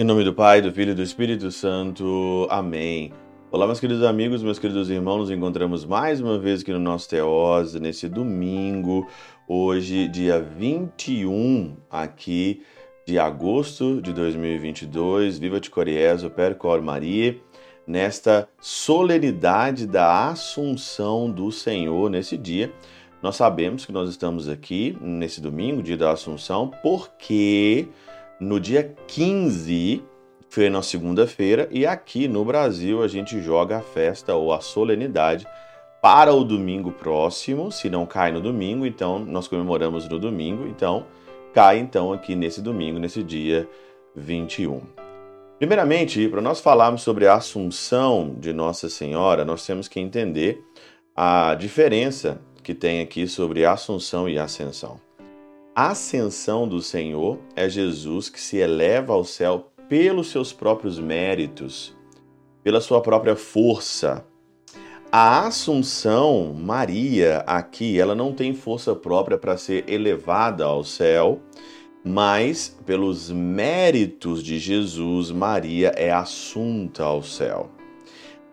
Em nome do Pai, do Filho e do Espírito Santo. Amém. Olá, meus queridos amigos, meus queridos irmãos, nos encontramos mais uma vez aqui no nosso Teose, nesse domingo, hoje, dia 21, aqui de agosto de 2022. Viva de Coriezo, Percor Maria, nesta solenidade da Assunção do Senhor, nesse dia. Nós sabemos que nós estamos aqui nesse domingo, dia da Assunção, porque no dia 15, foi na segunda-feira, e aqui no Brasil a gente joga a festa ou a solenidade para o domingo próximo. Se não cai no domingo, então nós comemoramos no domingo, então cai então aqui nesse domingo, nesse dia 21. Primeiramente, para nós falarmos sobre a Assunção de Nossa Senhora, nós temos que entender a diferença que tem aqui sobre Assunção e Ascensão. A ascensão do Senhor é Jesus que se eleva ao céu pelos seus próprios méritos, pela sua própria força. A Assunção, Maria, aqui, ela não tem força própria para ser elevada ao céu, mas pelos méritos de Jesus, Maria é assunta ao céu.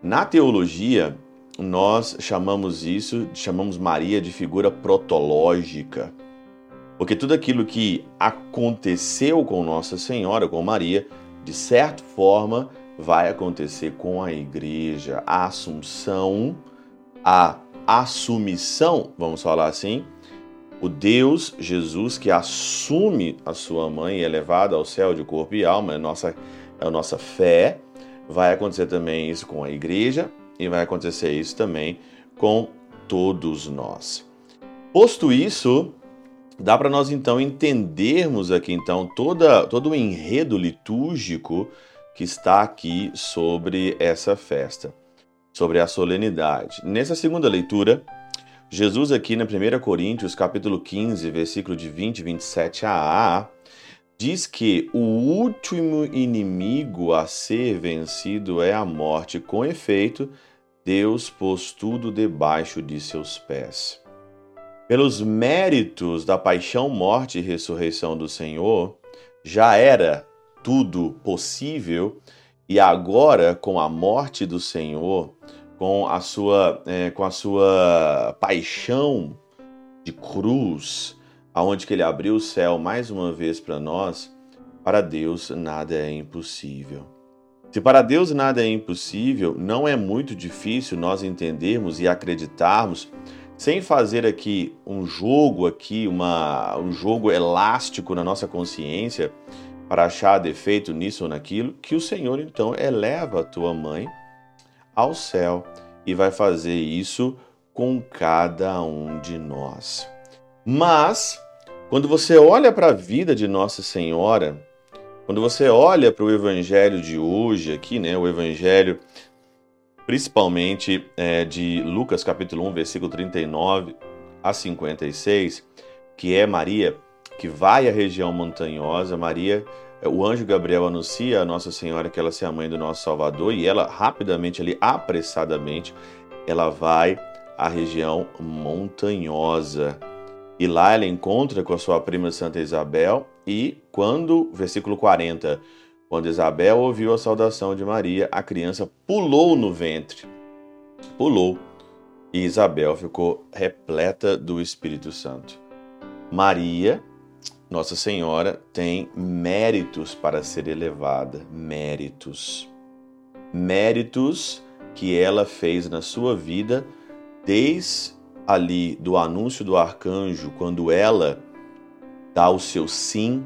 Na teologia, nós chamamos isso, chamamos Maria de figura protológica. Porque tudo aquilo que aconteceu com Nossa Senhora, com Maria, de certa forma vai acontecer com a igreja. A assunção, a assumição, vamos falar assim, o Deus Jesus que assume a sua mãe e é levado ao céu de corpo e alma, é a nossa, é a nossa fé. Vai acontecer também isso com a igreja e vai acontecer isso também com todos nós. Posto isso, Dá para nós então entendermos aqui então toda, todo o enredo litúrgico que está aqui sobre essa festa, sobre a solenidade. Nessa segunda leitura, Jesus aqui na 1 Coríntios, capítulo 15, versículo de 20 e 27 a diz que o último inimigo a ser vencido é a morte. Com efeito, Deus pôs tudo debaixo de seus pés. Pelos méritos da paixão, morte e ressurreição do Senhor, já era tudo possível e agora com a morte do Senhor, com a sua, é, com a sua paixão de cruz, aonde que ele abriu o céu mais uma vez para nós, para Deus nada é impossível. Se para Deus nada é impossível, não é muito difícil nós entendermos e acreditarmos sem fazer aqui um jogo aqui, uma, um jogo elástico na nossa consciência para achar defeito nisso ou naquilo, que o Senhor então eleva a tua mãe ao céu e vai fazer isso com cada um de nós. Mas quando você olha para a vida de Nossa Senhora, quando você olha para o evangelho de hoje aqui, né, o evangelho principalmente é, de Lucas capítulo 1, versículo 39 a 56, que é Maria que vai à região montanhosa. Maria, o anjo Gabriel anuncia a Nossa Senhora que ela é a mãe do nosso Salvador e ela rapidamente ali, apressadamente, ela vai à região montanhosa. E lá ela encontra com a sua prima Santa Isabel e quando, versículo 40, quando Isabel ouviu a saudação de Maria, a criança pulou no ventre. Pulou. E Isabel ficou repleta do Espírito Santo. Maria, Nossa Senhora, tem méritos para ser elevada. Méritos. Méritos que ela fez na sua vida desde ali do anúncio do arcanjo, quando ela dá o seu sim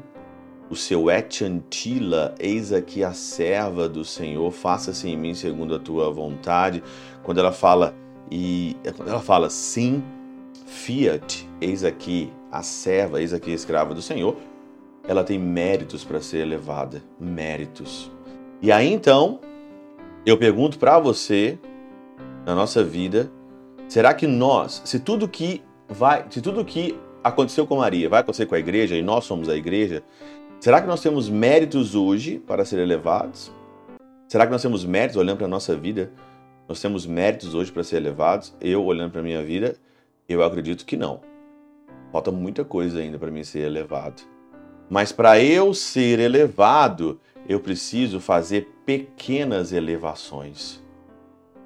o seu et antila, eis aqui a serva do Senhor, faça-se em mim segundo a tua vontade. Quando ela fala e quando ela fala sim, fiat, eis aqui a serva, eis aqui a escrava do Senhor, ela tem méritos para ser elevada, méritos. E aí então, eu pergunto para você, na nossa vida, será que nós, se tudo que vai, se tudo que aconteceu com Maria vai acontecer com a igreja e nós somos a igreja, Será que nós temos méritos hoje para ser elevados? Será que nós temos méritos olhando para a nossa vida? Nós temos méritos hoje para ser elevados? Eu, olhando para a minha vida, Eu acredito que não. Falta muita coisa ainda para mim ser elevado. Mas para eu ser elevado, eu preciso fazer pequenas elevações.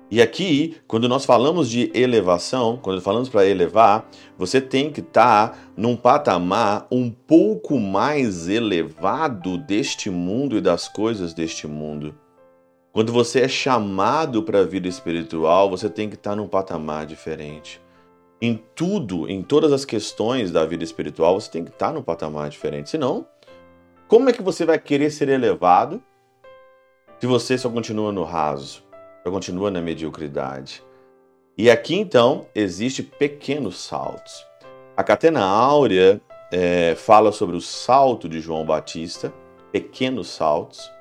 E aqui, quando nós falamos de elevação, quando falamos para elevar, você tem que estar tá num patamar um pouco mais elevado deste mundo e das coisas deste mundo. Quando você é chamado para a vida espiritual, você tem que estar tá num patamar diferente. Em tudo, em todas as questões da vida espiritual, você tem que estar tá num patamar diferente. Senão, como é que você vai querer ser elevado se você só continua no raso? continua na mediocridade. E aqui então existe pequenos saltos. A Catena Áurea é, fala sobre o salto de João Batista, pequenos saltos,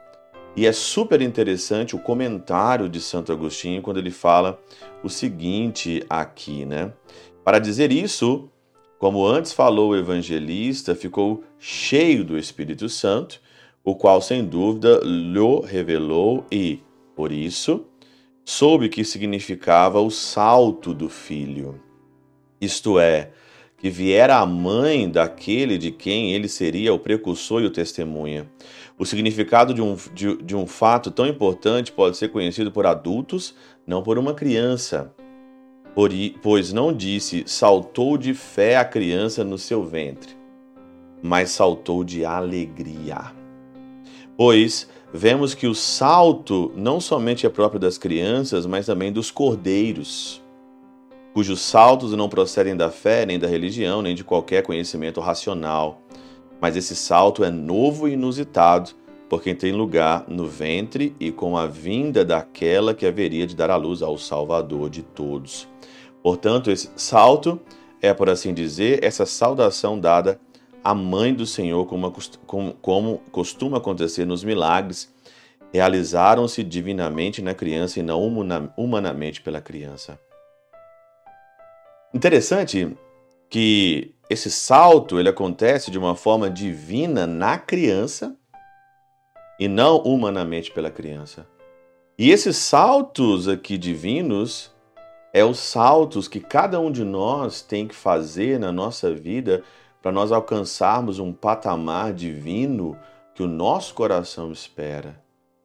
e é super interessante o comentário de Santo Agostinho quando ele fala o seguinte aqui, né? Para dizer isso, como antes falou o evangelista, ficou cheio do Espírito Santo, o qual sem dúvida lhe revelou e, por isso, soube que significava o salto do filho, isto é, que viera a mãe daquele de quem ele seria o precursor e o testemunha. O significado de um, de, de um fato tão importante pode ser conhecido por adultos, não por uma criança. Pois não disse saltou de fé a criança no seu ventre, mas saltou de alegria. Pois vemos que o salto não somente é próprio das crianças, mas também dos cordeiros, cujos saltos não procedem da fé, nem da religião, nem de qualquer conhecimento racional. Mas esse salto é novo e inusitado, porque tem lugar no ventre e com a vinda daquela que haveria de dar a luz ao Salvador de todos. Portanto, esse salto é, por assim dizer, essa saudação dada a mãe do Senhor, como costuma acontecer nos milagres, realizaram-se divinamente na criança e não humanamente pela criança. Interessante que esse salto ele acontece de uma forma divina na criança e não humanamente pela criança. E esses saltos aqui divinos é os saltos que cada um de nós tem que fazer na nossa vida para nós alcançarmos um patamar divino que o nosso coração espera.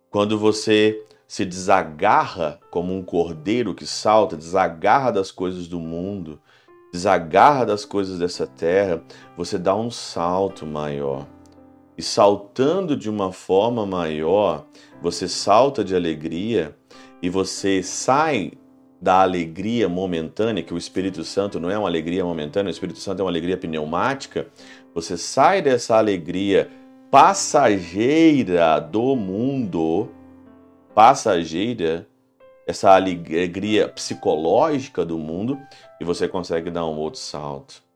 Quando você se desagarra como um cordeiro que salta, desagarra das coisas do mundo, desagarra das coisas dessa terra, você dá um salto maior. E saltando de uma forma maior, você salta de alegria e você sai da alegria momentânea, que o Espírito Santo não é uma alegria momentânea, o Espírito Santo é uma alegria pneumática, você sai dessa alegria passageira do mundo, passageira, essa alegria psicológica do mundo, e você consegue dar um outro salto.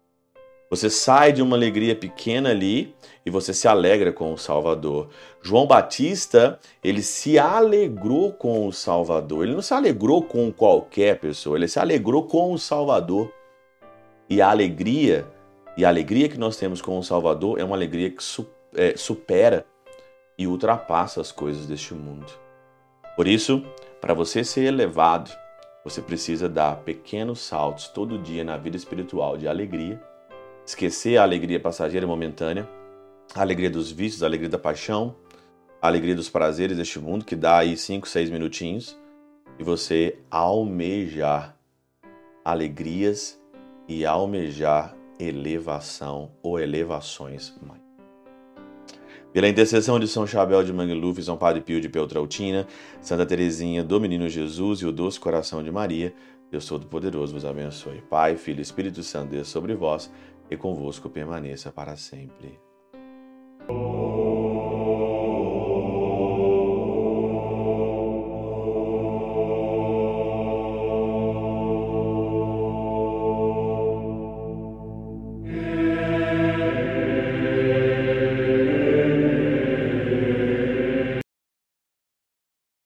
Você sai de uma alegria pequena ali e você se alegra com o Salvador. João Batista, ele se alegrou com o Salvador. Ele não se alegrou com qualquer pessoa, ele se alegrou com o Salvador. E a alegria, e a alegria que nós temos com o Salvador é uma alegria que é, supera e ultrapassa as coisas deste mundo. Por isso, para você ser elevado, você precisa dar pequenos saltos todo dia na vida espiritual de alegria esquecer a alegria passageira e momentânea, a alegria dos vícios, a alegria da paixão, a alegria dos prazeres deste mundo, que dá aí 5, 6 minutinhos, e você almejar alegrias e almejar elevação ou elevações Pela intercessão de São Chabel de Mangluf, São Padre Pio de Peltrautina, Santa Teresinha do Menino Jesus e o Doce Coração de Maria, Deus Todo-Poderoso vos abençoe. Pai, Filho e Espírito Santo, Deus sobre vós e convosco permaneça para sempre.